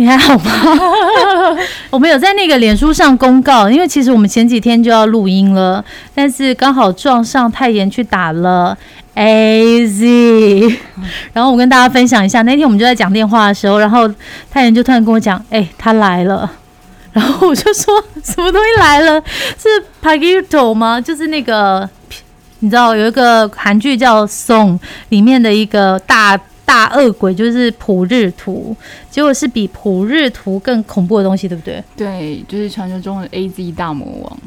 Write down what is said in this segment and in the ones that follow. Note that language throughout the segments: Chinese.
你还好吗？我们有在那个脸书上公告，因为其实我们前几天就要录音了，但是刚好撞上泰妍去打了 A Z，然后我跟大家分享一下，那天我们就在讲电话的时候，然后泰妍就突然跟我讲，哎，他来了，然后我就说什么东西来了？是 p a g i t o 吗？就是那个你知道有一个韩剧叫《Song》里面的一个大。大恶鬼就是普日图，结果是比普日图更恐怖的东西，对不对？对，就是传说中的 A Z 大魔王。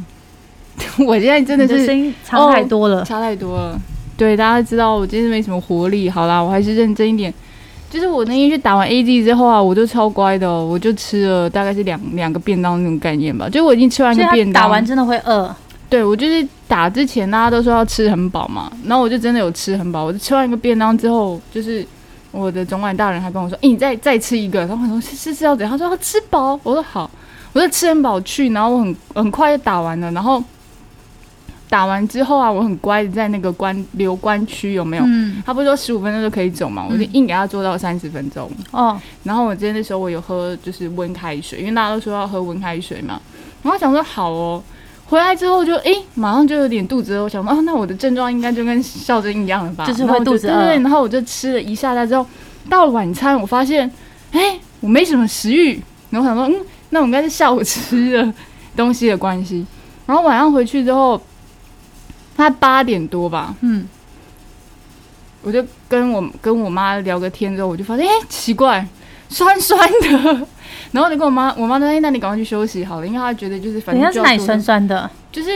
我现在真的是声音差太多了，差太多了。对，大家知道我今天没什么活力。好啦，我还是认真一点。就是我那天去打完 A Z 之后啊，我就超乖的，我就吃了大概是两两个便当那种概念吧。就我已经吃完一个便当，打完真的会饿。对，我就是打之前大家都说要吃很饱嘛，然后我就真的有吃很饱。我就吃完一个便当之后，就是。我的总管大人还跟我说：“哎，你再再吃一个。”然后我说：“是是要怎样？”他说：“要吃饱。”我说：“好。”我就吃很饱去，然后我很很快就打完了。然后打完之后啊，我很乖的在那个关留关区有没有？嗯。他不是说十五分钟就可以走嘛？我就硬给他做到三十分钟。哦。然后我今天那时候我有喝就是温开水，因为大家都说要喝温开水嘛。然后想说好哦。回来之后就哎，马上就有点肚子饿。我想说啊，那我的症状应该就跟笑珍一样了吧？就是会肚子饿。对，然后我就吃了一下来之后，到了晚餐，我发现哎，我没什么食欲。然后想说，嗯，那我应该是下午吃的东西的关系。然后晚上回去之后，大概八点多吧，嗯，我就跟我跟我妈聊个天之后，我就发现哎，奇怪，酸酸的。然后就跟我妈，我妈说：“哎，那你赶快去休息好了，因为她觉得就是反正是哪里酸酸的，就是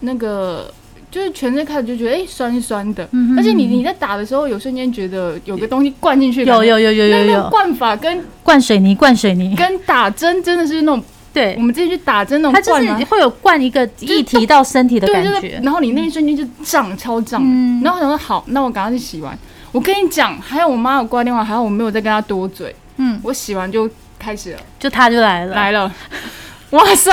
那个就是全身开始就觉得哎酸酸的，而且你你在打的时候有瞬间觉得有个东西灌进去，有有有有有有灌法跟灌水泥灌水泥。跟打针真的是那种对，我们之前去打针那种，它就是会有灌一个液体到身体的感觉，然后你那一瞬间就胀超胀，然后我想说好，那我赶快去洗完。我跟你讲，还有我妈有挂电话，还有我没有再跟她多嘴，嗯，我洗完就。开始了，就他就来了，来了，哇塞，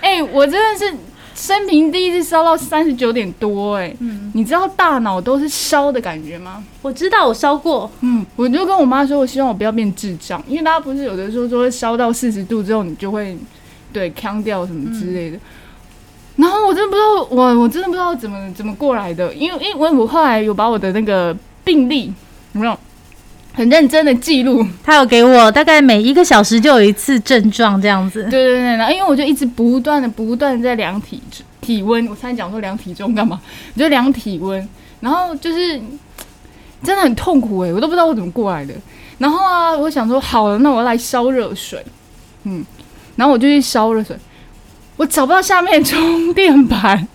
哎，我真的是生平第一次烧到三十九点多，哎，嗯，你知道大脑都是烧的感觉吗？我知道，我烧过，嗯，我就跟我妈说，我希望我不要变智障，因为大家不是有的时候说会烧到四十度之后，你就会对腔掉什么之类的，然后我真的不知道，我我真的不知道怎么怎么过来的，因为因为我后来有把我的那个病历有没有？很认真的记录，他有给我大概每一个小时就有一次症状这样子。对对对，然后因为我就一直不断的不断的在量体体温，我才讲说量体重干嘛？我就量体温，然后就是真的很痛苦哎，我都不知道我怎么过来的。然后啊，我想说好了，那我来烧热水，嗯，然后我就去烧热水，我找不到下面充电板，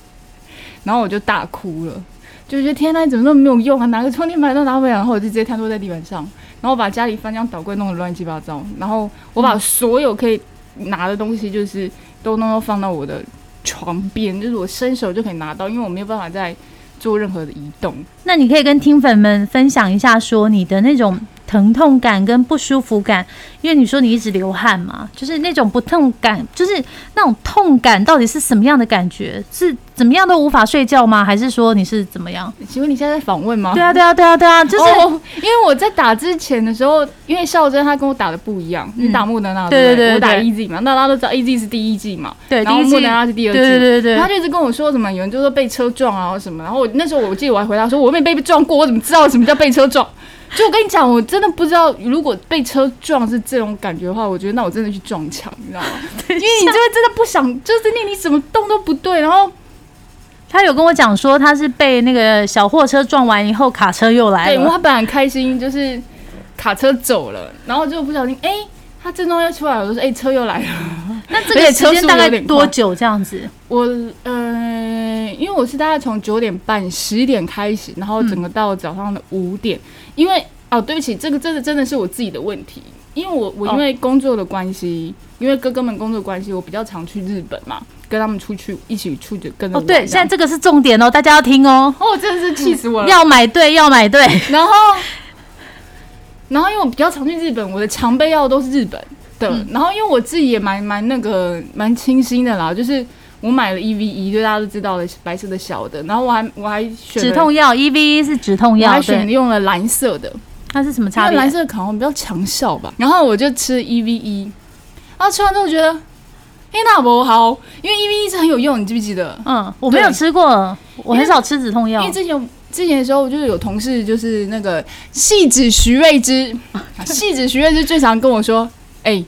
然后我就大哭了。就觉得天呐，怎么那么没有用啊？拿个充电板都拿不了，然后我就直接瘫坐在地板上，然后把家里翻箱倒柜弄得乱七八糟，然后我把所有可以拿的东西，就是都弄到放到我的床边，就是我伸手就可以拿到，因为我没有办法再做任何的移动。那你可以跟听粉们分享一下，说你的那种。疼痛感跟不舒服感，因为你说你一直流汗嘛，就是那种不痛感，就是那种痛感到底是什么样的感觉？是怎么样都无法睡觉吗？还是说你是怎么样？请问你现在在访问吗？对啊，对啊，对啊，对啊，就是因为我在打之前的时候，因为孝真他跟我打的不一样，你打莫德纳对对对，我打 E Z 嘛，那大家都知道 E Z 是第一季嘛，对，然后莫德纳是第二季，对对对，他就一直跟我说什么，有人就说被车撞啊什么，然后我那时候我记得我还回答说，我没被撞过，我怎么知道什么叫被车撞？就我跟你讲，我真的不知道，如果被车撞是这种感觉的话，我觉得那我真的去撞墙，你知道吗？因为你就会真的不想，就是那你怎么动都不对。然后他有跟我讲说，他是被那个小货车撞完以后，卡车又来了。对，他本来很开心，就是卡车走了，然后就不小心，哎，他正中要出来，我就说，哎，车又来了。那这个时间大概多久这样子？我呃，因为我是大概从九点半、十点开始，然后整个到早上的五点。因为哦，对不起，这个真的真的是我自己的问题。因为我我因为工作的关系，因为哥哥们工作关系，我比较常去日本嘛。跟他们出去一起出去跟着哦，对，现在这个是重点哦，大家要听哦，哦，真的是气死我了。要买对，要买对。然后，然后因为我比较常去日本，我的常备药都是日本的。嗯然后因为我自己也蛮蛮那个蛮清新的啦，就是我买了 E V 一，就大家都知道的白色的小的。然后我还我还选止痛药，E V E 是止痛药，我还选，用了蓝色的，它是什么因差别？蓝色的好像比较强效吧。然后我就吃 E V 一，然后吃完之后觉得，嘿，那不好，因为 E V 一是很有用，你记不记得？嗯，我没有吃过，我很少吃止痛药因为。之前之前的时候，就是有同事就是那个戏子徐瑞之，戏子徐瑞之最常跟我说：“ 哎、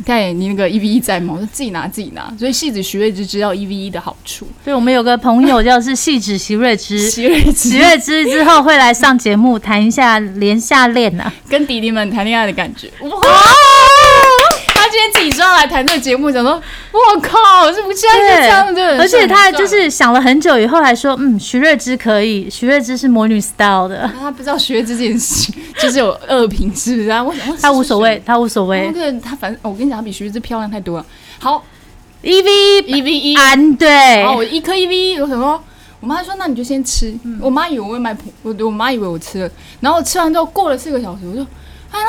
你看你那个一 V 一在吗？”我说自己拿自己拿。所以戏子徐瑞之知道一 V 一的好处。对，我们有个朋友叫是戏子徐瑞之，徐瑞之徐瑞之之后会来上节目谈一下连下恋啊、跟弟弟们谈恋爱的感觉。哇！他今天自己说要来谈这个节目，想说：“我靠，是不现在是这样的？”而且他就是想了很久以后，还说：“嗯，徐瑞芝可以，徐瑞芝是魔女 style 的，他不知道徐瑞芝这件事就是有恶评，是不是？啊我想他无所谓，。他无所那谓。个他反正我跟你讲，他比徐瑞芝漂亮太多了。好 E V，E V 一安对然后我一颗 EV，我想说，我妈说那你就先吃。我妈以为我会买普，我我妈以为我吃了，然后我吃完之后过了四个小时，我就啊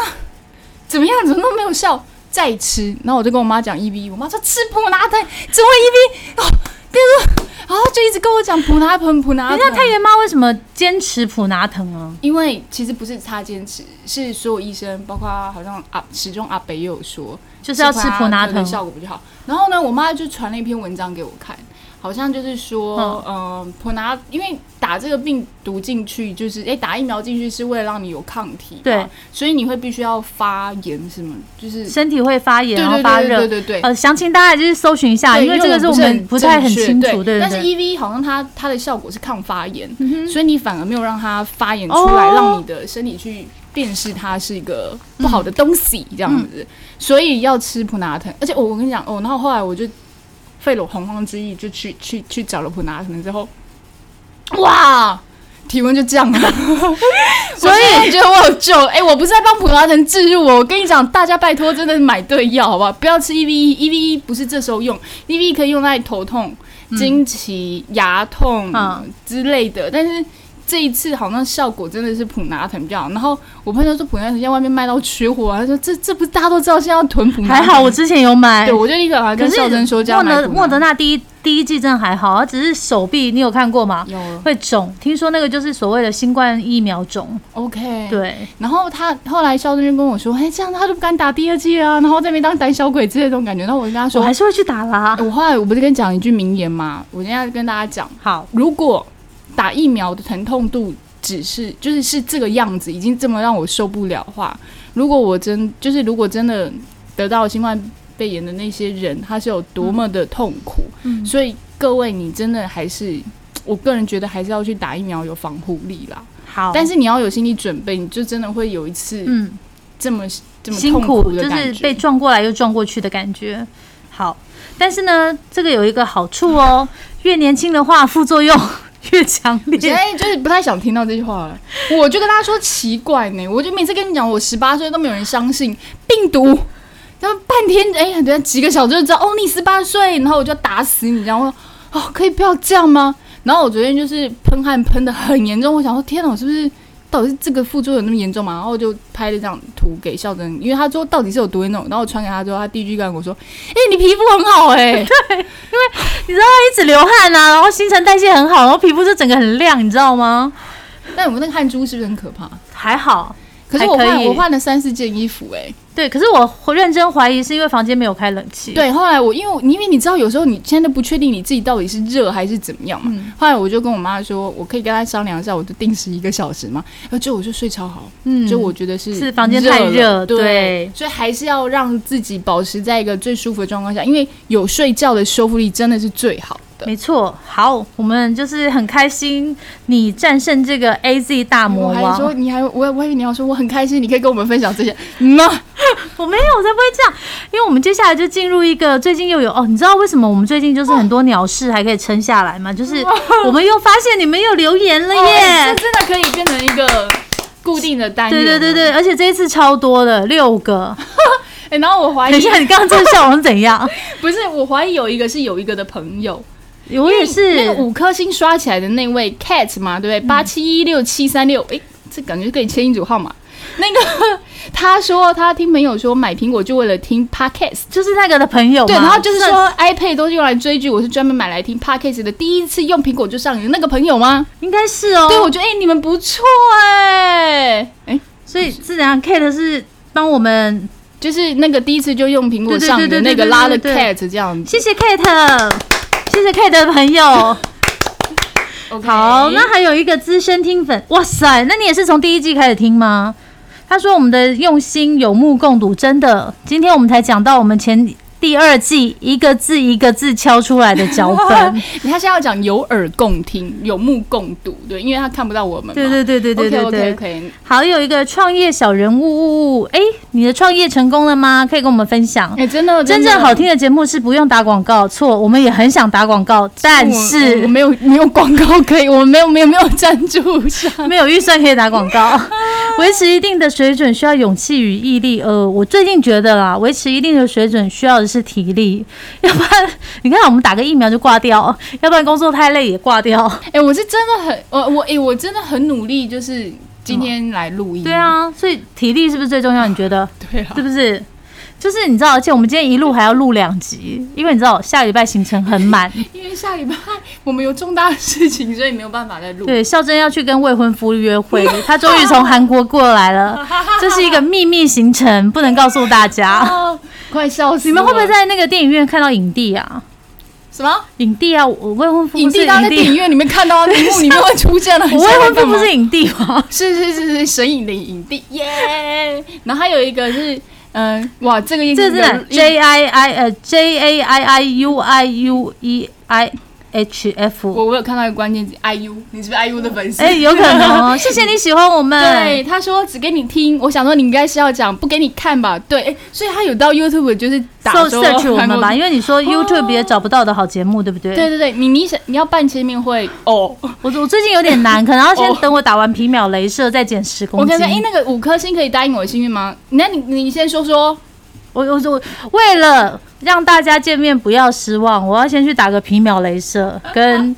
怎么样，怎么都没有效，再吃。然后我就跟我妈讲 EV，我妈说吃普拿疼，怎么 EV 哦，别说，然后就一直跟我讲普拿疼，普拿疼。人家太原妈为什么坚持普拿疼啊？因为其实不是她坚持，是所有医生，包括好像阿始终阿北也有说，就是要吃普拿疼。效果比较好。然后呢，我妈就传了一篇文章给我看，好像就是说，嗯，普拿因为打这个病毒进去，就是诶打疫苗进去是为了让你有抗体，对，所以你会必须要发炎，是吗？就是身体会发炎，然后发热对对。对对。呃，详情大家就是搜寻一下，因为这个是我们不太很清楚，对对但是。E V 好像它它的效果是抗发炎，嗯所以你反而没有让它发炎出来，哦让你的身体去辨识它是一个不好的东西，这样嗯子。所以要吃普拿疼，而且我我跟你讲哦，然后后来我就费了洪荒之力，就去去去找了普拿疼之后，哇！体温就降了，所以你觉得我有救。哎、我不是在帮普拿疼治入哦，我跟你讲，大家拜托，真的是买对药好不好？不要吃 E V E，E V E 不是这时候用，E V E 可以用在头痛、经期、牙痛、嗯之类的，但是。这一次好像效果真的是普拿疼比较好，然后我朋友说普拿疼现在外面卖到缺货啊，他说这这不是大家都知道现在要囤普拿疼，还好我之前有买对，我就立刻跟孝珍说叫莫他买普拿德莫德纳第一第一季真的还好，它只是手臂，你有看过吗？有会肿，听说那个就是所谓的新冠疫苗肿。OK，对，然后他后来孝珍就跟我说，哎，这样他就不敢打第二季啊，然后在那边当胆小鬼之类的这种感觉。然后我就跟他说，我还是会去打啦。我后来我不是跟你讲一句名言吗？我今天要跟大家讲，好，如果打疫苗的疼痛度只是就是是这个样子，已经这么让我受不了的话，如果我真就是如果真的得到新冠肺炎的那些人，他是有多么的痛苦，嗯所以各位你真的还是。我个人觉得还是要去打疫苗，有防护力啦。好，但是你要有心理准备，你就真的会有一次嗯，这么、这么痛辛苦就。是被撞过来又撞过去的感觉。好，但是呢，这个有一个好处哦，越年轻的话，副作用越强烈现烈。在就是不太想听到这句话了，我就跟他说奇怪呢，我就每次跟你讲，我十八岁都没有人相信病毒，然后半天哎，等下几个小时就知道哦，你十八岁，然后我就要打死你，然后我说哦，可以不要这样吗？然后我昨天就是喷汗喷的很严重，我想说天哪，我是不是到底是这个副作用有那么严重吗？然后我就拍了这张图给孝真，因为他说到底是有多严重，然后我传给他之后，他第一句跟我说，哎、你皮肤很好哎、你知道他一直流汗啊，然后新陈代谢很好，然后皮肤就整个很亮，你知道吗？但我那个汗珠是不是很可怕？还好，可是我换我换了三四件衣服哎、对。可是我认真怀疑是因为房间没有开冷气。，对，后来我因为我因为你知道，有时候你现在都不确定你自己到底是热还是怎么样嘛。嗯后来我就跟我妈说，我可以跟她商量一下，我就定时一个小时嘛。然后就我就睡超好，嗯就我觉得是是房间太热对，对所以还是要让自己保持在一个最舒服的状况下，因为有睡觉的修复力真的是最好的。没错。好，我们就是很开心你战胜这个 A Z 大魔王我还说。你还我我以为你要说我很开心，你可以跟我们分享这些。嗯啊我没有，我才不会这样，因为我们接下来就进入一个最近又有哦，你知道为什么我们最近就是很多鸟事还可以撑下来吗？就是我们又发现你们又留言了哦耶这！真的可以变成一个固定的单元。对对对对，。而且这一次超多的，六个。哎、然后我怀疑等一下，你刚刚这个笑容是怎样？不是，我怀疑有一个是有一个的朋友，我也是那个五颗星刷起来的那位 Cat 嘛，对不对？八七一六七三六，哎，这感觉可以签一组号码。那个他说他听朋友说买苹果就为了听 Podcast。就是那个的朋友，对，然后就是说 iPad 都是用来追剧，我是专门买来听 Podcast 的。第一次用苹果就上瘾的那个朋友吗？应该是哦。对，我觉得哎、你们不错哎、哎、所以是怎样？Kate 是帮我们，就是那个第一次就用苹果上瘾的那个拉的对对 Cat 这样子。谢谢 Kate，谢谢 Kate 的朋友。好，那还有一个资深听粉，哇塞，那你也是从第一季开始听吗？他说我们的用心有目共睹，真的，今天我们才讲到我们前第二季一个字一个字敲出来的脚本。他现在要讲有耳共听，有目共睹，对，因为他看不到我们嘛。对对对对对对 OK 对好，有一个创业小人物哎，你的创业成功了吗？可以跟我们分享。哎、真的真正好听的节目是不用打广告，错，我们也很想打广告，但我我是没有没有广告可以，我们没有没有没有赞助商。没有预算可以打广告。维持一定的水准需要勇气与毅力。呃，我最近觉得啦，维持一定的水准需要的是体力，要不然你看我们打个疫苗就挂掉，要不然工作太累也挂掉。哎、我是真的很我我哎、我真的很努力，就是今天来录音。对，啊，所以体力是不是最重要？你觉得 对啊是，不是？就是你知道，而且我们今天一路还要录两集，因为你知道下礼拜行程很满。因为下礼拜我们有重大的事情，所以没有办法再录。对，孝珍要去跟未婚夫约会，他终于从韩国过来了，这是一个秘密行程，不能告诉大家。啊，快笑死！你们会不会在那个电影院看到影帝啊？什么影帝啊，我未婚夫影帝？刚刚在电影院里面看到荧幕里面会出现了，我未婚夫不是影帝 吗？是是是是神影的影帝耶。然后还有一个是，嗯、哇，这个这个是 J I I 呃 J A I I U I U E I H F。我我有看到一个关键字 IU，你是不是 IU 的粉丝？哎，有可能哦，谢谢你喜欢我们。对，他说只给你听，我想说你应该是要讲不给你看吧？对，哎所以他有到 YouTube 就是打 search 我们吧，因为你说 YouTube 也找不到的好节目，对不对？对对对，你你想你要办签名会哦，我我最近有点难，可能要先哦等我打完皮秒镭射再减十公斤我看看，。哎，那个五颗星可以答应我的幸运吗？那你你先说说，我我我为了让大家见面不要失望，我要先去打个皮秒镭射，跟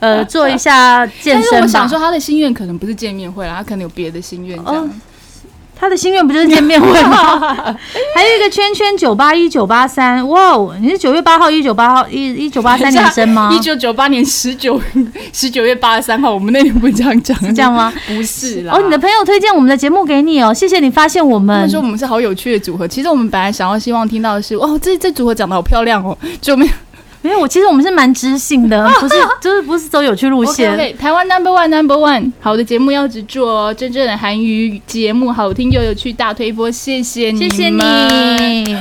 呃做一下健身但是我。想说他的心愿可能不是见面会啦，他可能有别的心愿这样。哦他的心愿不就是见面会吗？还有一个圈圈九八一九八三，哇哦，你是九月八号一九八号一一九八三年生吗？一九九八年十九十九月八十三号，我们那天不是这样讲，是这样吗？不是啦。哦，你的朋友推荐我们的节目给你哦，谢谢你发现我他们们。说我们是好有趣的组合，其实我们本来想要希望听到的是，哇，这这组合长得好漂亮哦，就没有没有，我其实我们是蛮知性的，不是就是不是走有趣路线。台湾 Number One Number One，好的节目要只做哦，真正的韩语节目，好听又有趣，大推波，谢谢你谢们，谢你。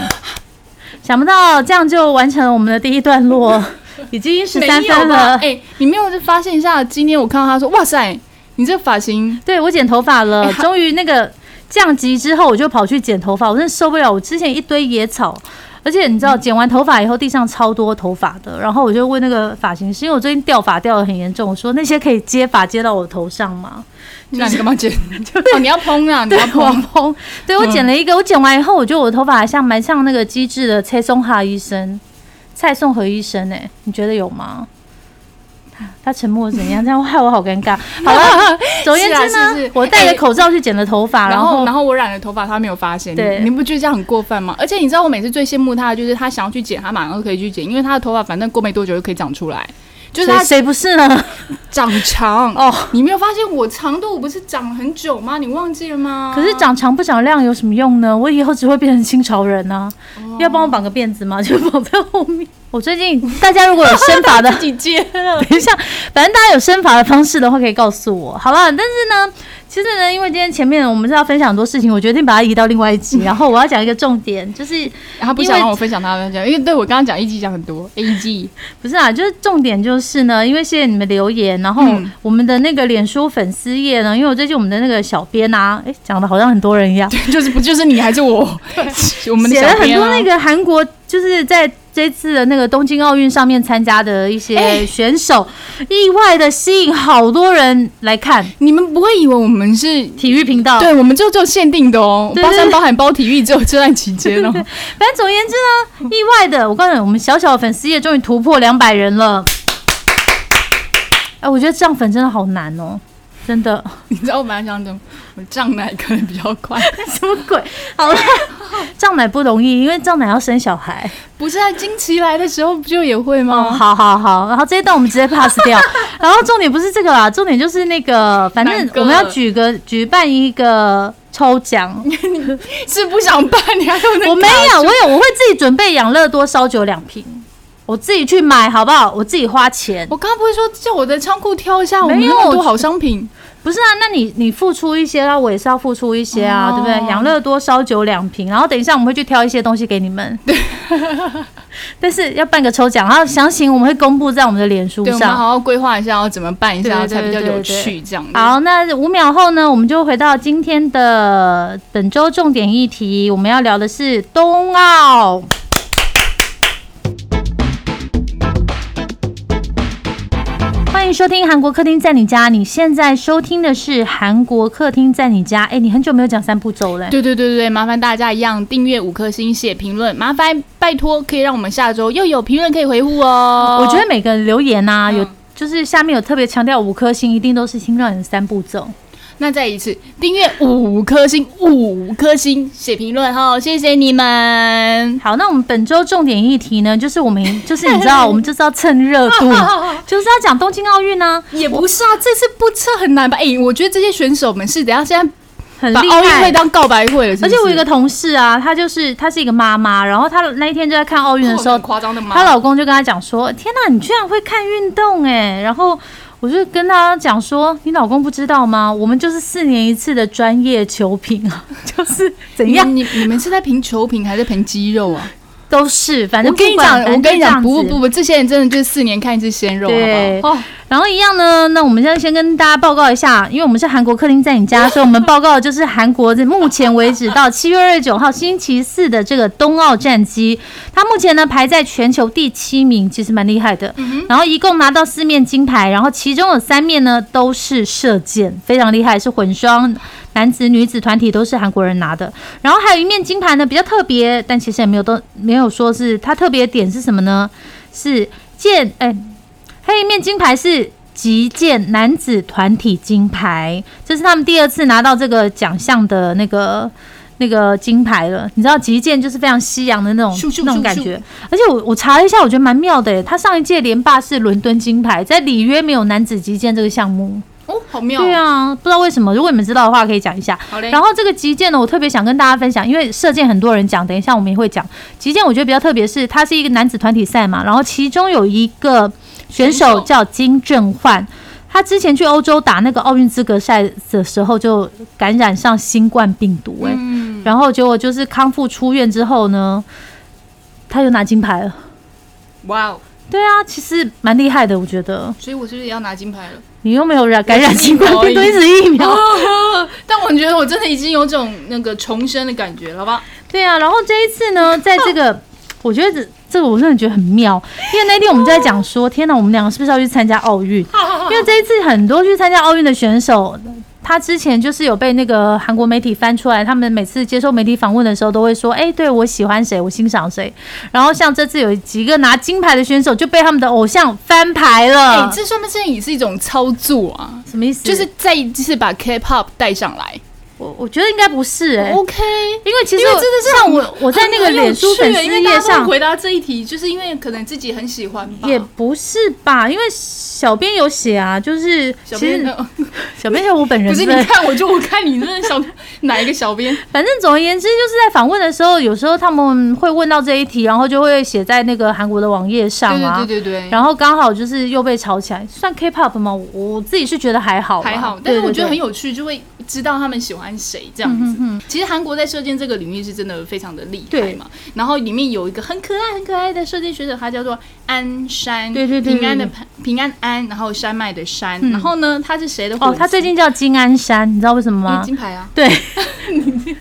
想不到这样就完成了我们的第一段落，已经十三分了。哎、你没有发现一下？今天我看到他说，哇塞，你这个发型对我剪头发了，哎终于那个降级之后，我就跑去剪头发，我真的受不了。我之前一堆野草，而且你知道，剪完头发以后地上超多头发的，然后我就问那个发型师，因为我最近掉发掉的很严重，我说那些可以接发接到我头上吗？那 你干嘛剪？哦，你要蓬啊，你对要，蓬蓬。红，对我剪了一个，我剪完以后，我觉得我的头发还像蛮像那个机智的蔡松哈医生，蔡颂和医生、哎，你觉得有吗？他他沉默怎样？这样害我好尴尬。好了，总而言之是啊是是，我戴着口罩去剪了头发，然后，然后然后我染了头发，他没有发现。对你你不觉得这样很过分吗？而且你知道，我每次最羡慕他的就是他想要去剪，他马上就可以去剪，因为他的头发反正过没多久就可以长出来，就是他谁谁不是呢？长长。哦，你没有发现我长度不是长很久吗？你忘记了吗？可是长长不长亮有什么用呢？我以后只会变成清朝人呢、要帮我绑个辫子吗？就绑在后面。我最近大家如果有身法的，自己接了。等一下，反正大家有身法的方式的话，可以告诉我，好吧？但是呢，其实呢，因为今天前面我们是要分享很多事情，我决定把它移到另外一集，然后我要讲一个重点，就是他不想让我分享他的分享，因为对我刚刚讲一集讲很多 A G，不是啊，就是重点就是呢，因为谢谢你们留言，然后嗯我们的那个脸书粉丝页呢，因为我最近我们的那个小编啊，诶，讲的好像很多人一样，就是不就是你还是我？我们的写了很多那个韩国就是在这次的那个东京奥运上面参加的一些哎选手，意外的吸引好多人来看你们不会以为我们是？体育频道。对，我们就只有限定的哦，包山包含包体育，只有这段期间哦。反正总而言之呢，意外的，我告诉你，我们小小的粉丝页终于突破两百人了。哎，我觉得涨粉真的好难哦，真的。你知道我本来想讲，我胀奶可能比较快，什么鬼？好了，胀奶不容易，因为胀奶要生小孩。不是啊？经期来的时候不就也会哦，吗？好好好，然后这一段我们直接 pass 掉。然后重点不是这个啦，重点就是那个，反正我们要举个举办一个抽奖。是不想办，你还有那我没有，我有，我会自己准备养乐多烧酒两瓶，我自己去买，好不好？我自己花钱。我刚刚不是说叫我在仓库挑一下，我们没有那么多好商品，不是啊，那你你付出一些那，我也是要付出一些啊，哦对不对？养乐多烧酒两瓶，然后等一下我们会去挑一些东西给你们。对，但是要办个抽奖，然后详情我们会公布在我们的脸书对，我们上。好好规划一下要怎么办一下才比较有趣，这样子。好，那五秒后呢，我们就回到今天的本周重点议题，我们要聊的是冬奥。迎收听韩国客厅在你家。你现在收听的是韩国客厅在你家。哎，你很久没有讲三步走了。对对对对对，麻烦大家一样订阅五颗星，写评论，麻烦拜托可以让我们下周又有评论可以回复哦。我觉得每个留言呐、嗯有就是下面有特别强调五颗星，一定都是听到你的三步走。那再一次订阅五颗星，五颗星写评论哈，谢谢你们。好，那我们本周重点议题呢，就是我们 就是你知道，我们就是要蹭热度，就是要讲东京奥运呢、也不是啊，这次不测很难吧？哎、我觉得这些选手们是等下现在很厉害奥运会。当告白会了是是而且我有一个同事啊，她就是她是一个妈妈，然后她那一天就在看奥运的时候，夸张的吗？她老公就跟她讲说：“天哪，你居然会看运动哎！”然后我就跟他讲说：“你老公不知道吗？我们就是四年一次的专业球评啊，就是怎样你你你们是在评球评还是评肌肉啊？都是，反正我跟你讲，我跟你讲，不不不，这些人真的就是四年看一次鲜肉，对好不好？哦然后一样呢，那我们现在先跟大家报告一下，因为我们是韩国客厅在你家，所以我们报告的就是韩国的目前为止到 七月二十九号星期四的这个冬奥战绩，它目前呢排在全球第七名，其实蛮厉害的。然后一共拿到四面金牌，然后其中有三面呢都是射箭，非常厉害，是混双。男子、女子团体都是韩国人拿的，然后还有一面金牌呢，比较特别，但其实也没有都没有说是它特别点是什么呢？是剑，哎、还有一面金牌是击剑男子团体金牌，这是他们第二次拿到这个奖项的那个那个金牌了。你知道击剑就是非常西洋的那种那种感觉，而且我我查了一下，我觉得蛮妙的耶。他上一届连霸是伦敦金牌，在里约没有男子击剑这个项目。哦，好妙，对，啊，不知道为什么，如果你们知道的话，可以讲一下。好嘞。然后这个击剑呢，我特别想跟大家分享，因为射箭很多人讲，等一下我们也会讲。击剑我觉得比较特别是，它是一个男子团体赛嘛，然后其中有一个选选手手叫金正焕，他之前去欧洲打那个奥运资格赛的时候就感染上新冠病毒、欸，嗯，然后结果就是康复出院之后呢，他就拿金牌了。哇哦，对啊，其实蛮厉害的，我觉得。所以我是不是也要拿金牌了？你又没有染感染新冠病毒，一直疫苗。但我觉得我真的已经有种那个重生的感觉了，好吧？对啊，然后这一次呢，在这个，我觉得这这个我真的觉得很妙，因为那天我们就在讲说，天哪，我们两个是不是要去参加奥运？因为这一次很多去参加奥运的选手，他之前就是有被那个韩国媒体翻出来，他们每次接受媒体访问的时候都会说，哎、对我喜欢谁，我欣赏谁。然后像这次有几个拿金牌的选手就被他们的偶像翻牌哎、了，这算不算也是一种操作啊？什么意思？就是再一次把 K-pop 带上来、我我觉得应该不是哎、o k 因为其实因为真的是像我我在那个脸书趣粉丝页上回答这一题，就是因为可能自己很喜欢吧。也不是吧，因为小编有写啊，就是其实 小编呃小我本人，不是你看我就我看你那小哪一个小编？反正总而言之，就是在访问的时候，有时候他们会问到这一题，然后就会写在那个韩国的网页上对啊。对对对对。然后刚好就是又被炒起来，算 K-pop 吗？我我自己是觉得还好，还好，但是我觉得很有。有趣，就会知道他们喜欢谁这样子。嗯其实韩国在射箭这个领域是真的非常的厉害嘛。然后里面有一个很可爱、很可爱的射箭学者，他叫做安山，对对对对平安的平安安，然后山脉的山。嗯然后呢，他是谁的粉丝？哦，他最近叫金安山，你知道为什么吗？金牌啊。对，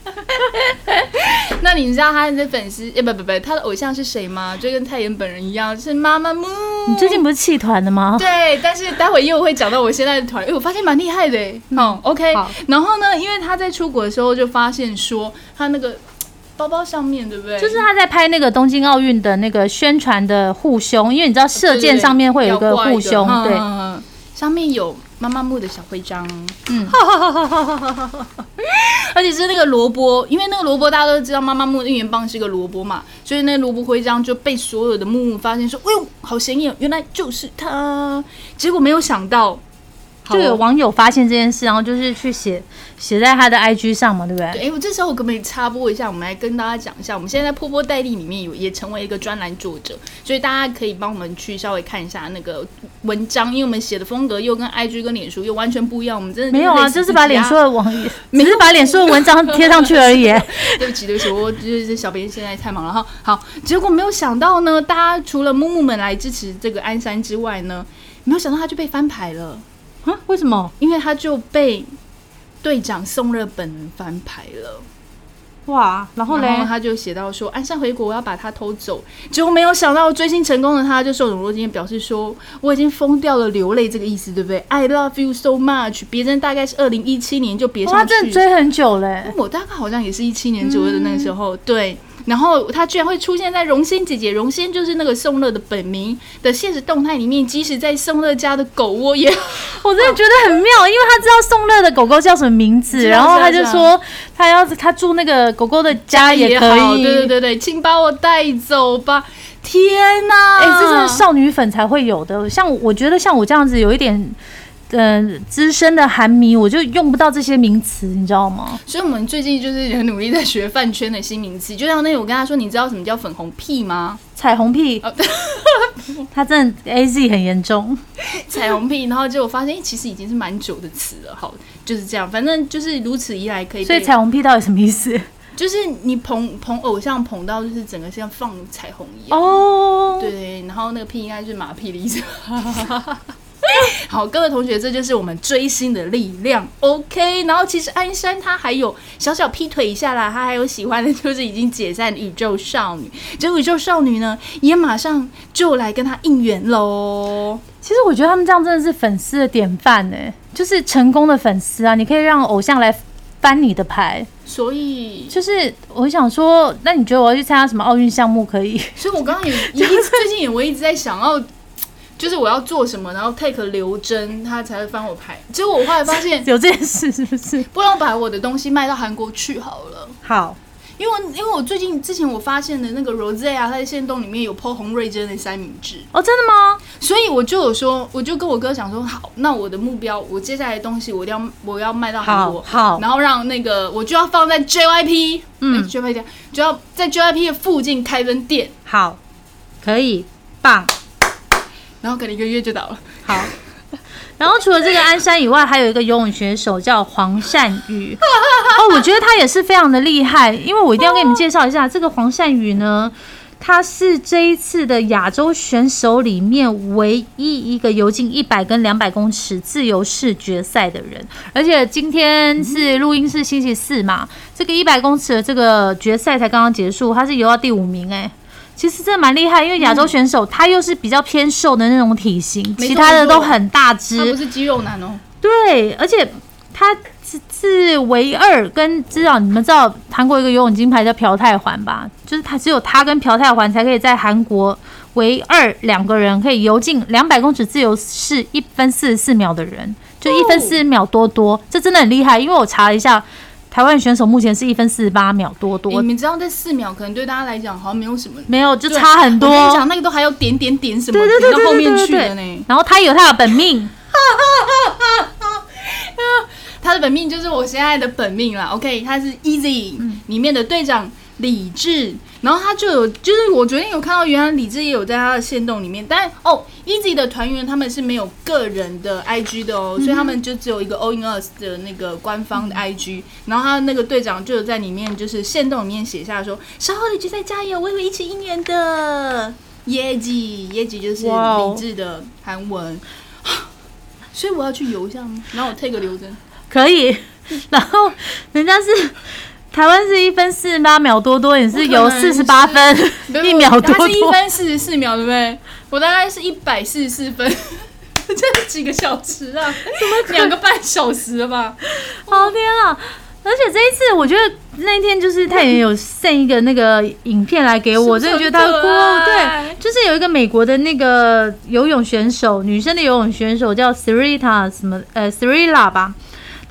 那你知道他的粉丝，哎，不不不，他的偶像是谁吗？就跟泰妍本人一样，是妈妈木。你最近不是弃团的吗？对，但是待会又会讲到我现在的团，哎，我发现蛮厉害的，哦，OK。然后呢，因为他在出国的时候就发现说，他那个 包包上面对不对？就是他在拍那个东京奥运的那个宣传的护胸，因为你知道射箭上面会有一个护胸，对，上面有。妈妈木的小徽章，嗯，而且是那个萝卜，因为那个萝卜大家都知道，妈妈木的应援棒是一个萝卜嘛，所以那萝卜徽章就被所有的木木发现说，哎呦，好显眼，原来就是他。结果没有想到。就有网友发现这件事，然后就是去写写在他的 IG 上嘛，对不对？哎，我这时候我可不可以插播一下？我们来跟大家讲一下，我们现在在波波代理里面有也成为一个专栏作者，所以大家可以帮我们去稍微看一下那个文章，因为我们写的风格又跟 IG 跟脸书又完全不一样。我们真的没有啊，就是把脸书的网，只是把脸书的文章贴上去而已。对不起，对不起，我就是小编现在太忙了哈。好，结果没有想到呢，大家除了木木们来支持这个鞍山之外呢，没有想到他就被翻牌了。啊？为什么？因为他就被队长宋热本人翻牌了。哇！然后呢？他就写到说：“安山回国，我要把他偷走。”结果没有想到追星成功的他，就受宠若惊，表示说：“我已经疯掉了，流泪这个意思，对不对？”I love you so much。别人大概是二零一七年就别上去，追很久嘞。我大概好像也是一七年左右的那个时候，对。然后他居然会出现在荣仙姐姐，荣仙就是那个宋乐的本名的现实动态里面。即使在宋乐家的狗窝也，我真的觉得很妙，因为他知道宋乐的狗狗叫什么名字，然后他就说他要他住那个狗狗的家也可以。对对对对，请把我带走吧！天哪，哎，这是少女粉才会有的。像我觉得像我这样子有一点。嗯，资深的韩迷，我就用不到这些名词，你知道吗？所以，我们最近就是很努力在学饭圈的新名词。就像那，我跟他说，你知道什么叫粉红屁吗？彩虹屁。他真的 A Z 很严重。彩虹屁，然后结果发现，其实已经是蛮久的词了。好，就是这样。反正就是如此一来，可以。所以，彩虹屁到底什么意思？就是你捧捧偶像捧到，就是整个像放彩虹一样。哦。对，然后那个屁应该是马屁的意思。好，各位同学，这就是我们追星的力量。OK，然后其实安山他还有小小劈腿一下啦，他还有喜欢的就是已经解散宇宙少女。结果宇宙少女呢，也马上就来跟他应援喽。其实我觉得他们这样真的是粉丝的典范呢，就是成功的粉丝啊！你可以让偶像来翻你的牌，所以就是我想说，那你觉得我要去参加什么奥运项目可以？所以我刚刚也 一最近也我一直在想要。就是我要做什么，然后 take 刘真，他才会翻我牌。结果我后来发现 有这件事，是不是？不然把我的东西卖到韩国去好了。好，因为因为我最近之前我发现的那个 Rose 啊，他在线洞里面有 po 洪瑞珍的三明治。哦，真的吗？所以我就有说，我就跟我哥讲说，好，那我的目标，我接下来的东西，我一定要我要卖到韩国，好，然后让那个我就要放在 JYP，嗯，JYP 就要在 JYP 的附近开分店。好，可以，棒。然后可能一个月就倒了。好，然后除了这个鞍山以外，还有一个游泳选手叫黄善宇。哦，我觉得他也是非常的厉害，因为我一定要给你们介绍一下这个黄善宇呢，他是这一次的亚洲选手里面唯一一个游进一百跟两百公尺自由式决赛的人，而且今天是录音是星期四嘛，这个一百公尺的这个决赛才刚刚结束，他是游到第五名哎。其实真的蛮厉害，因为亚洲选手他又是比较偏瘦的那种体型，其他的都很大只。他不是肌肉男哦。对，而且他是是唯二跟知道你们知道韩国一个游泳金牌叫朴泰桓吧？就是他只有他跟朴泰桓才可以在韩国唯二两个人可以游进两百公尺自由式一分四十四秒的人，就一分四十秒多多，这真的很厉害。因为我查了一下。台湾选手目前是一分四十八秒多多，你们知道这四秒可能对大家来讲好像没有什么，没有就差很多。我跟你讲，那个都还有点点点什么点到后面去的呢。然后他有他的本命，他的本命就是我现在的本命啦。OK，他是 Easy 里面的队长。李智，然后他就有，就是我昨天有看到，原来李智也有在他的线动里面，但哦，Easy 的团员他们是没有个人的 IG 的哦，所以他们就只有一个 All in Us 的那个官方的 IG，然后他那个队长就有在里面，就是线动里面写下说，稍后的决赛加油，我会一起应援的，耶吉耶吉就是李智的韩文，所以我要去游一下吗？然后我 take 个刘真可以，然后人家是。台湾是一分四十八秒多多，你是有四十八分一秒多他是一。分四十四秒，对不对？我大概是一百四十四分，这是几个小时啊？两个半小时了吧？哦天啊！而且这一次，我觉得那一天就是太原有 send 一个那个影片来给我，真的觉得他哭。爱对，就是有一个美国的那个游泳选手，女生的游泳选手叫 Serita 什么呃 Serila 吧。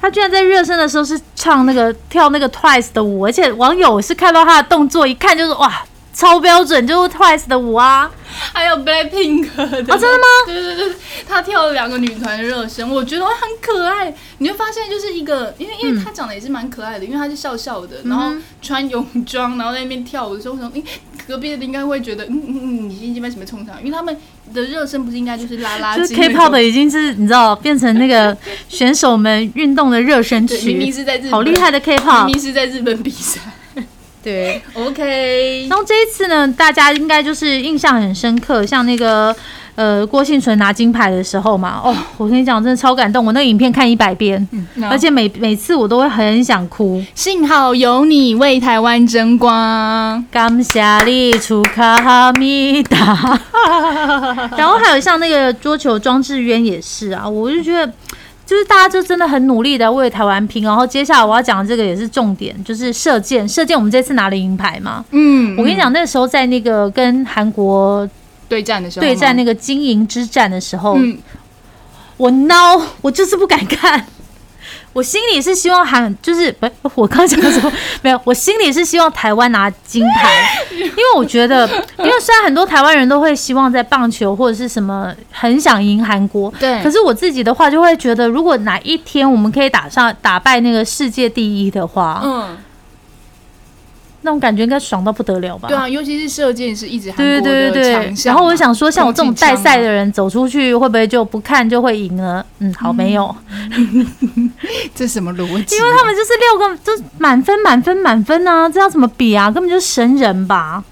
他居然在热身的时候是唱那个跳那个 Twice 的舞，而且网友是看到他的动作，一看就是哇，超标准，就是 Twice 的舞啊！还有 Blackpink 的哦，真的吗？对对对，他跳了两个女团的热身，我觉得很可爱。你会发现，就是一个，因为因为他长得也是蛮可爱的，因为他是笑笑的，然后穿泳装，然后在那边跳舞的时候，我想，诶，隔壁的应该会觉得，嗯嗯嗯，你今天什么冲上？因为他们的热身不是应该就是拉拉就 K-pop 已经是你知道变成那个选手们运动的热身对，明明曲，是在日本，好厉害的 K-pop 明。明是在日本比赛。对，OK，然后这一次呢，大家应该就是印象很深刻，像那个呃郭幸存拿金牌的时候嘛，哦，我跟你讲，真的超感动，我那个影片看一百遍，而且每每次我都会很想哭。幸好有你为台湾争光。感谢你出卡哈密达，然后还有像那个桌球庄智渊也是啊，我就觉得。就是大家就真的很努力的为台湾拼，然后接下来我要讲的这个也是重点，就是射箭。射箭我们这次拿了银牌嘛，嗯我跟你讲，那时候在那个跟韩国对战的时候，对战那个金银之战的时候，嗯，我孬，我就是不敢看。我心里是希望韩，就是不，我刚刚讲的什么没有，我心里是希望台湾拿金牌，因为我觉得，因为虽然很多台湾人都会希望在棒球或者是什么很想赢韩国，对，可是我自己的话就会觉得，如果哪一天我们可以打上打败那个世界第一的话，嗯，那种感觉应该爽到不得了吧？对啊，尤其是射箭是一直韩对国的对对对然后我想说，像我这种带赛的人走出去，会不会就不看就会赢呢？嗯，好，没有，枪 这什么逻辑啊？因为他们就是六个，就是满分、满分、满分啊，这要怎么比啊？根本就是神人吧？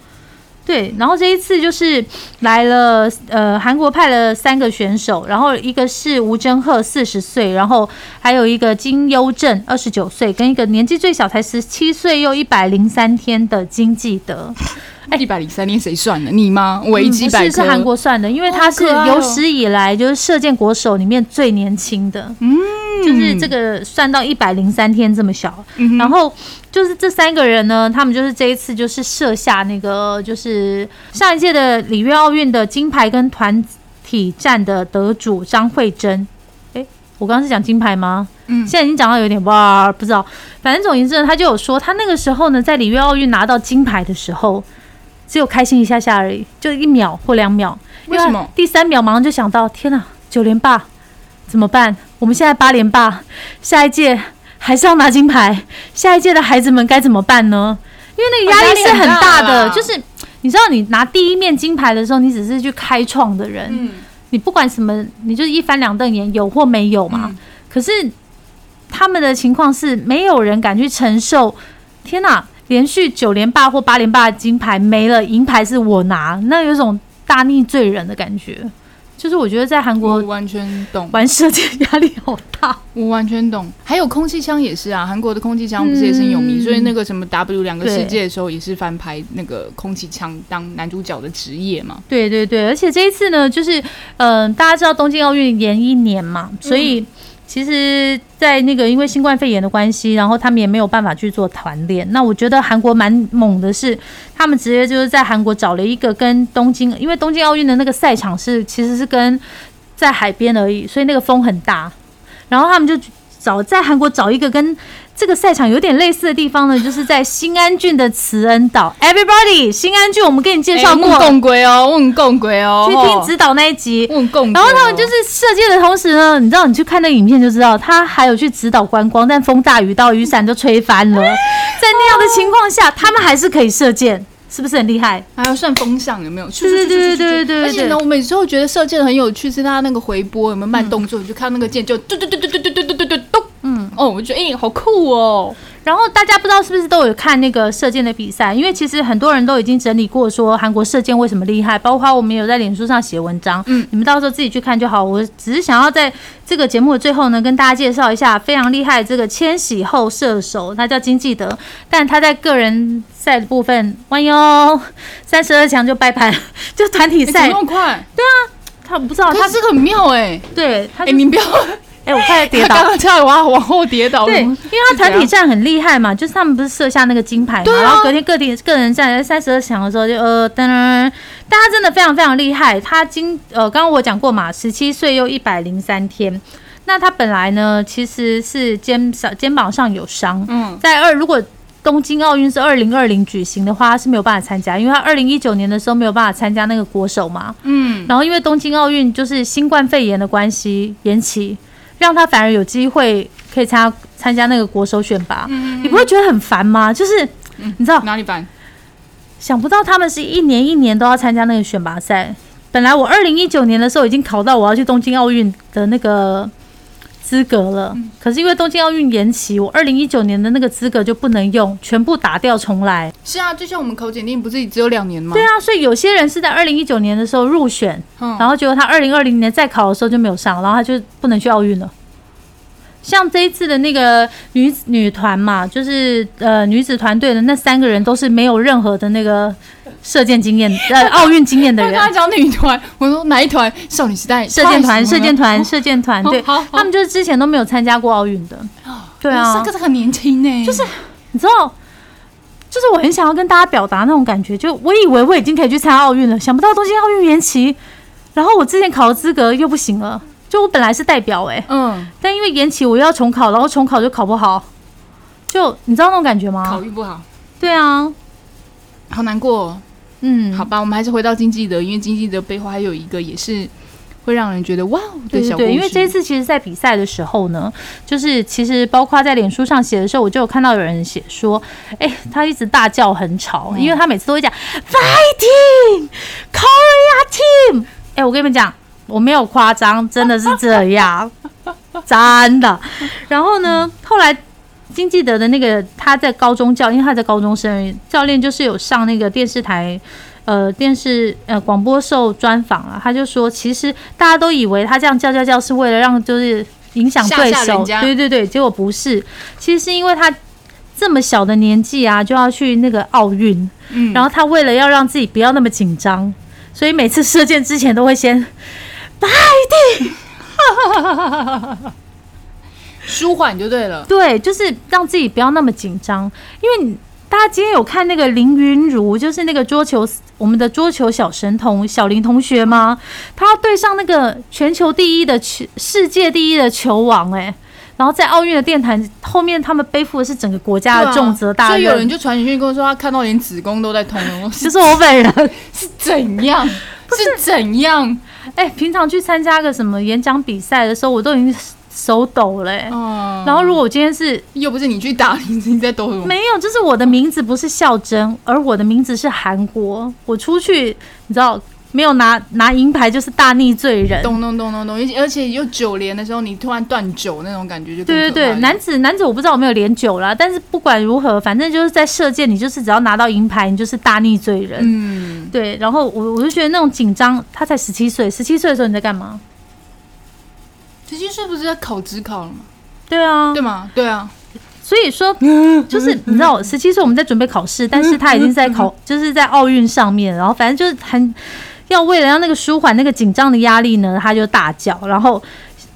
对，然后这一次就是来了，呃，韩国派了三个选手，然后一个是吴珍赫，四十岁，然后还有一个金优正，二十九岁，跟一个年纪最小才十七岁又一百零三天的金济德。一百零三年谁算的？你吗？维基百科嗯是是韩国算的，因为他是有史以来就是射箭国手里面最年轻的，嗯，就是这个算到一百零三天这么小。嗯，然后就是这三个人呢，他们就是这一次就是设下那个就是上一届的里约奥运的金牌跟团体战的得主张慧珍。诶，我刚刚是讲金牌吗？嗯现在已经讲到有点哇，不知道。反正总而言之呢，他就有说，他那个时候呢，在里约奥运拿到金牌的时候，只有开心一下下而已，就一秒或两秒。为什么？第三秒马上就想到，天哪，九连霸怎么办？我们现在八连霸，下一届还是要拿金牌，下一届的孩子们该怎么办呢？因为那个压力是很大的，就是你知道，你拿第一面金牌的时候，你只是去开创的人，嗯，你不管什么，你就是一翻两瞪眼，有或没有嘛。嗯可是他们的情况是，没有人敢去承受。天哪，连续九连霸或八连霸的金牌没了，银牌是我拿，那有一种大逆罪人的感觉。就是我觉得在韩国完全懂，玩射箭压力好大。我完全懂。还有空气枪也是啊，韩国的空气枪不是也是很有名，嗯所以那个什么 W 两个世界的时候也是翻拍那个空气枪当男主角的职业嘛。对对对，而且这一次呢，就是嗯、呃大家知道东京奥运延一年嘛，所以其实，在那个因为新冠肺炎的关系，然后他们也没有办法去做团练。那我觉得韩国蛮猛的是，他们直接就是在韩国找了一个跟东京，因为东京奥运的那个赛场是其实是跟在海边而已，所以那个风很大，然后他们就找在韩国找一个跟这个赛场有点类似的地方呢，就是在新安郡的慈恩岛。Everybody，新安郡我们给你介绍过，问共规哦，问共规哦，去听指导那一集。问共。然后他们就是射箭的同时呢，你知道你去看那个影片就知道，他还有去指导观光，但风大雨到，雨伞都吹翻了。在那样的情况下，他们还是可以射箭，是不是很厉害？还要算风向有没有？对对对对对对而且呢，我每次会觉得射箭很有趣，是它那个回波有没有慢动作，你就看那个箭就嘟嘟嘟嘟嘟嘟嘟嘟嘟哦，我觉得哎、好酷哦。然后大家不知道是不是都有看那个射箭的比赛？因为其实很多人都已经整理过说韩国射箭为什么厉害，包括我们有在脸书上写文章，嗯你们到时候自己去看就好。我只是想要在这个节目的最后呢，跟大家介绍一下非常厉害这个千禧后射手，他叫金继德，但他在个人赛的部分，弯腰 三十二强就拜盘，就团体赛么那么快？他不知道他他这个很妙哎，哎，对他就你不要，哎、我快跌倒刚倒。刚差点往往后跌倒。对，因为他团体战很厉害嘛，就是他们不是设下那个金牌嘛，啊然后隔天个体个人战在三十二强的时候就呃噔噔，噔但他真的非常非常厉害。他今呃刚刚我讲过嘛，十七岁又一百零三天，那他本来呢其实是肩上肩膀上有伤，嗯，在二如果东京奥运是二零二零举行的话，他是没有办法参加，因为他二零一九年的时候没有办法参加那个国手嘛。嗯，然后因为东京奥运就是新冠肺炎的关系延期，让他反而有机会可以参加参加那个国手选拔。嗯你不会觉得很烦吗？就是你知道，哪里烦？想不到他们是一年一年都要参加那个选拔赛。本来我二零一九年的时候已经考到我要去东京奥运的那个资格了，可是因为东京奥运延期，我二零一九年的那个资格就不能用，全部打掉重来。是啊，就像我们考检定不是只有两年吗？对啊，所以有些人是在二零一九年的时候入选，嗯，然后结果他二零二零年再考的时候就没有上，然后他就不能去奥运了。像这一次的那个女子女团嘛，就是呃女子团队的那三个人都是没有任何的那个射箭经验、呃奥运经验的人。他刚才讲女团，我说哪一团？少女时代射箭团、射箭团、哦射箭团，对，好好他们就是之前都没有参加过奥运的。对啊这，个很年轻呢，就是你知道，就是我很想要跟大家表达那种感觉，就我以为我已经可以去参加奥运了，想不到东京奥运延期，然后我之前考的资格又不行了。就我本来是代表哎、嗯，但因为延期，我又要重考，然后重考就考不好，就你知道那种感觉吗？考运不好，对啊，好难过哦。嗯，好吧，我们还是回到经济的，因为经济的背后还有一个也是会让人觉得哇对对对，小故事。因为这一次其实，在比赛的时候呢，就是其实包括在脸书上写的时候，我就有看到有人写说，哎、他一直大叫很吵，因为他每次都会讲 fighting Korea team。哎、我跟你们讲，我没有夸张，真的是这样，真的。然后呢，后来。金基德的那个他在高中教，因为他在高中生教练就是有上那个电视台呃电视呃广播受专访啊，他就说，其实大家都以为他这样叫叫叫是为了让就是影响对手对对对，结果不是，其实是因为他这么小的年纪啊就要去那个奥运，嗯，然后他为了要让自己不要那么紧张，所以每次射箭之前都会先 舒缓就对了。对，就是让自己不要那么紧张，因为你大家今天有看那个林云如，就是那个桌球我们的桌球小神童小林同学吗？他要对上那个全球第一的球，世界第一的球王、哎。然后在奥运的殿堂后面，他们背负的是整个国家的重责大啊所以有人，就传简讯跟我说，他看到连子宫都在痛 就是我本人。是怎样？是怎样？哎、平常去参加个什么演讲比赛的时候，我都已经手抖了、哎嗯，然后如果我今天是又不是你去打，你你在抖什么？没有，就是我的名字不是孝真，而我的名字是韩国。我出去，你知道，没有拿拿银牌就是大逆罪人。咚咚咚咚咚，而且而且又九连的时候，你突然断九那种感觉就对对对，男子男子我不知道有没有连九啦，但是不管如何，反正就是在射箭，你就是只要拿到银牌，你就是大逆罪人。嗯，对，然后我我就觉得那种紧张，他才十七岁，十七岁的时候你在干嘛？十七岁不是在考职考了吗？对啊，对吗？对啊，所以说，就是你知道，十七岁我们在准备考试，但是他已经在考，就是在奥运上面，然后反正就是很要为了让那个舒缓那个紧张的压力呢，他就大叫，然后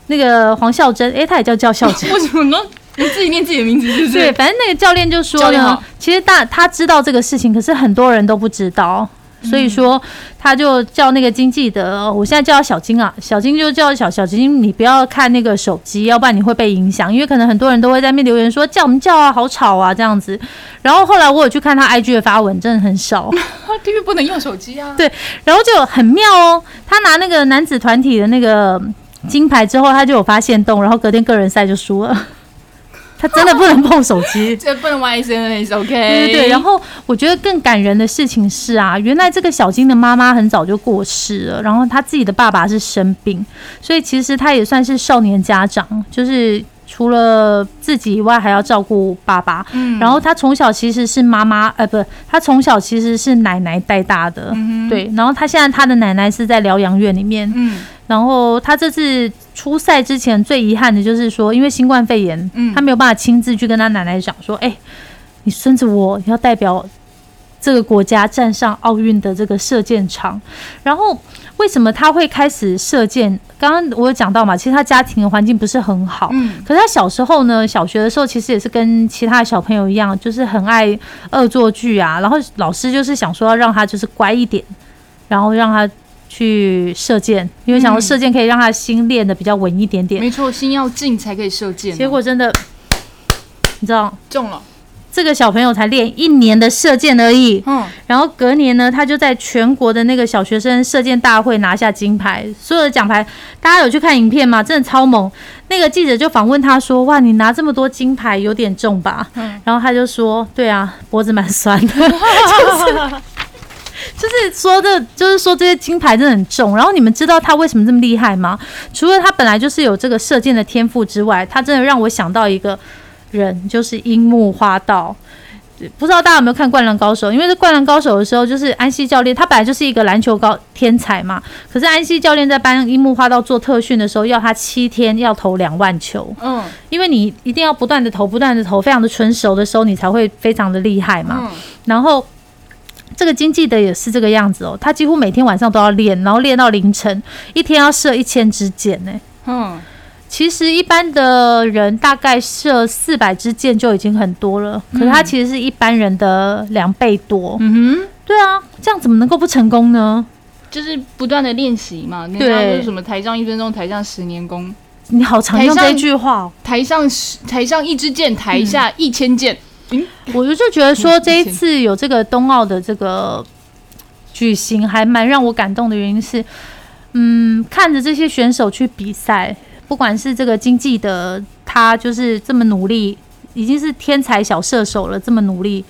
那个黄孝珍，诶，他也叫叫孝珍。为什么呢？你自己念自己的名字是不对，反正那个教练就说呢其实大他知道这个事情，可是很多人都不知道，所以说他就叫那个经纪的，我现在叫他小金啊，小金就叫小小金，你不要看那个手机，要不然你会被影响，因为可能很多人都会在那边留言说叫我们叫啊，好吵啊这样子。然后后来我有去看他 IG 的发文，真的很少，因为不能用手机啊。对然后就很妙哦，他拿那个男子团体的那个金牌之后，他就有发现动，然后隔天个人赛就输了。他真的不能碰手机，这不能玩 SNS，OK？对对对，然后我觉得更感人的事情是啊，原来这个小金的妈妈很早就过世了，然后他自己的爸爸是生病，所以其实他也算是少年家长，就是除了自己以外，还要照顾爸爸。嗯然后他从小其实是妈妈，呃，不，他从小其实是奶奶带大的。嗯，对，然后他现在他的奶奶是在疗养院里面，嗯然后他这次出赛之前最遗憾的就是说，因为新冠肺炎，嗯他没有办法亲自去跟他奶奶讲说，哎、你孙子我要代表这个国家站上奥运的这个射箭场。然后为什么他会开始射箭？刚刚我有讲到嘛，其实他家庭的环境不是很好。嗯可是他小时候呢，小学的时候其实也是跟其他的小朋友一样，就是很爱恶作剧啊。然后老师就是想说要让他就是乖一点，然后让他去射箭，因为想说嗯射箭可以让他心练的比较稳一点点。没错，心要静才可以射箭哦。结果真的，你知道，中了，这个小朋友才练一年的射箭而已，嗯，然后隔年呢，他就在全国的那个小学生射箭大会拿下金牌，所有的奖牌，大家有去看影片吗？真的超猛。那个记者就访问他说：“哇，你拿这么多金牌，有点重吧？”嗯然后他就说：“对啊，脖子蛮酸的。” 就是就是说这，就是说这些金牌真的很重。然后你们知道他为什么这么厉害吗？除了他本来就是有这个射箭的天赋之外，他真的让我想到一个人，就是樱木花道。不知道大家有没有看《灌篮高手》？因为这《灌篮高手》的时候，就是安西教练，他本来就是一个篮球高天才嘛。可是安西教练在帮樱木花道做特训的时候，要他七天要投两万球，嗯因为你一定要不断的投，不断的投，非常的纯熟的时候，你才会非常的厉害嘛。嗯然后这个经济的也是这个样子哦，他几乎每天晚上都要练，然后练到凌晨，一天要射一千支箭呢。嗯，其实一般的人大概射四百支箭就已经很多了，可是他其实是一般人的两倍多。嗯哼。对啊，这样怎么能够不成功呢？就是不断的练习嘛，人对家说什么台上一分钟，台下十年功，你好常用这句话哦、台上十台上一支箭，台下一千箭。我就觉得说嗯这一次有这个冬奥的这个举行，还蛮让我感动的原因是，嗯，看着这些选手去比赛，不管是这个经济的他就是这么努力，已经是天才小射手了，这么努力。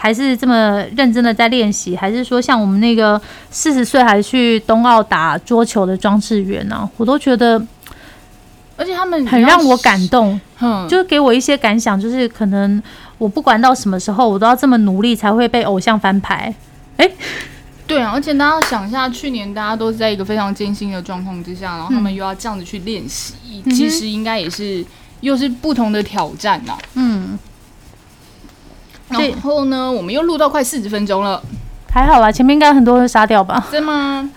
还是这么认真的在练习，还是说像我们那个四十岁还去冬奥打桌球的庄智渊呢？我都觉得而且他们很让我感，动。嗯，就给我一些感想，就是可能我不管到什么时候，我都要这么努力才会被偶像翻牌。对啊，而且大家想一下，去年大家都是在一个非常艰辛的状况之下，然后他们又要这样子去练习，嗯其实应该也是又是不同的挑战呐。嗯，对然后呢，我们又录到快四十分钟了，还好啦，前面应该很多人杀掉吧。真吗？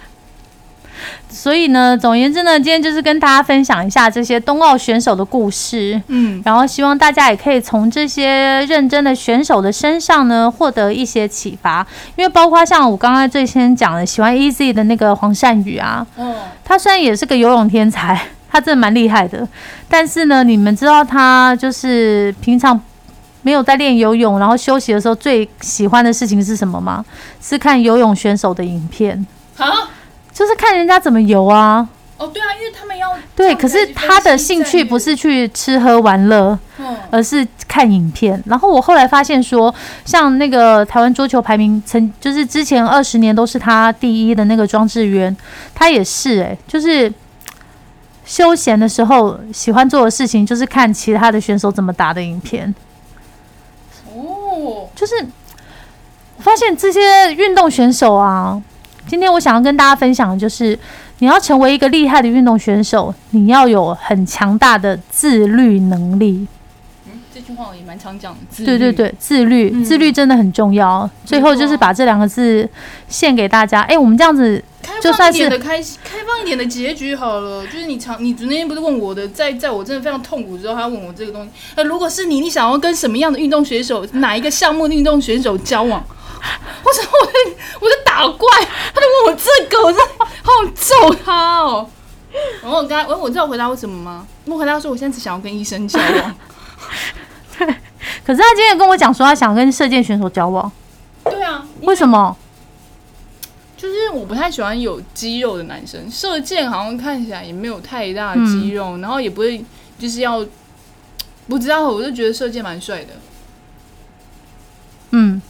所以呢，总而言之呢，今天就是跟大家分享一下这些冬奥选手的故事。嗯，然后希望大家也可以从这些认真的选手的身上呢，获得一些启发。因为包括像我刚刚最先讲的，喜欢 Easy 的那个黄善宇啊，嗯，他虽然也是个游泳天才，他真的蛮厉害的，但是呢，你们知道他就是平常没有在练游泳，然后休息的时候最喜欢的事情是什么吗？是看游泳选手的影片，啊，就是看人家怎么游啊。哦，对啊，因为他们要对，可是他的兴趣不是去吃喝玩乐，嗯而是看影片。然后我后来发现说，像那个台湾桌球排名曾就是之前二十年都是他第一的那个庄智渊，他也是诶、就是休闲的时候喜欢做的事情就是看其他的选手怎么打的影片。哦，就是我发现这些运动选手啊，今天我想要跟大家分享的就是，你要成为一个厉害的运动选手，你要有很强大的自律能力。嗯，这句话我也蛮常讲的，自律，对对对，自律，嗯自律真的很重要。最后就是把这两个字献给大家。哎、我们这样子，开就算是放一点的开开放一点的结局好了，就是你常你昨天不是问我的，在在我真的非常痛苦之后，他问我这个东西，呃，如果是你，你想要跟什么样的运动选手，哪一个项目的运动选手交往？我说我在我在打怪，他就问我这个，我真的好想揍他哦。然后我刚才我我知道我回答我什么吗？我回答说我现在只想要跟医生交往。可是他今天跟我讲说，他想跟射箭选手交往，对啊，为什么？就是我不太喜欢有肌肉的男生，射箭好像看起来也没有太大的肌肉，然后也不会就是要不知道，我就觉得射箭蛮帅的。嗯，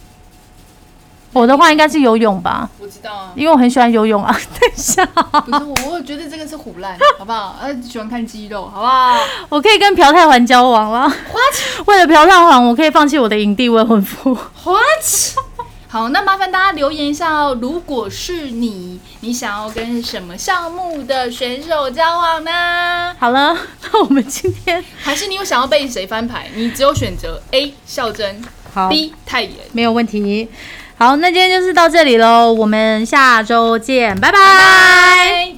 我的话应该是游泳吧，我知道啊，因为我很喜欢游泳啊。等一下，不是我，我觉得这个是虎烂，好不好？呃，喜欢看肌肉，好不好？我可以跟朴泰桓交往了。为了朴泰桓，我可以放弃我的影帝未婚夫。What？好，那麻烦大家留言一下哦。如果是你，你想要跟什么项目的选手交往呢？好了，那我们今天还是你有想要被谁翻牌？你只有选择 A 孝真好，B 泰妍。没有问题。好，那今天就是到这里喽，我们下周见，拜拜。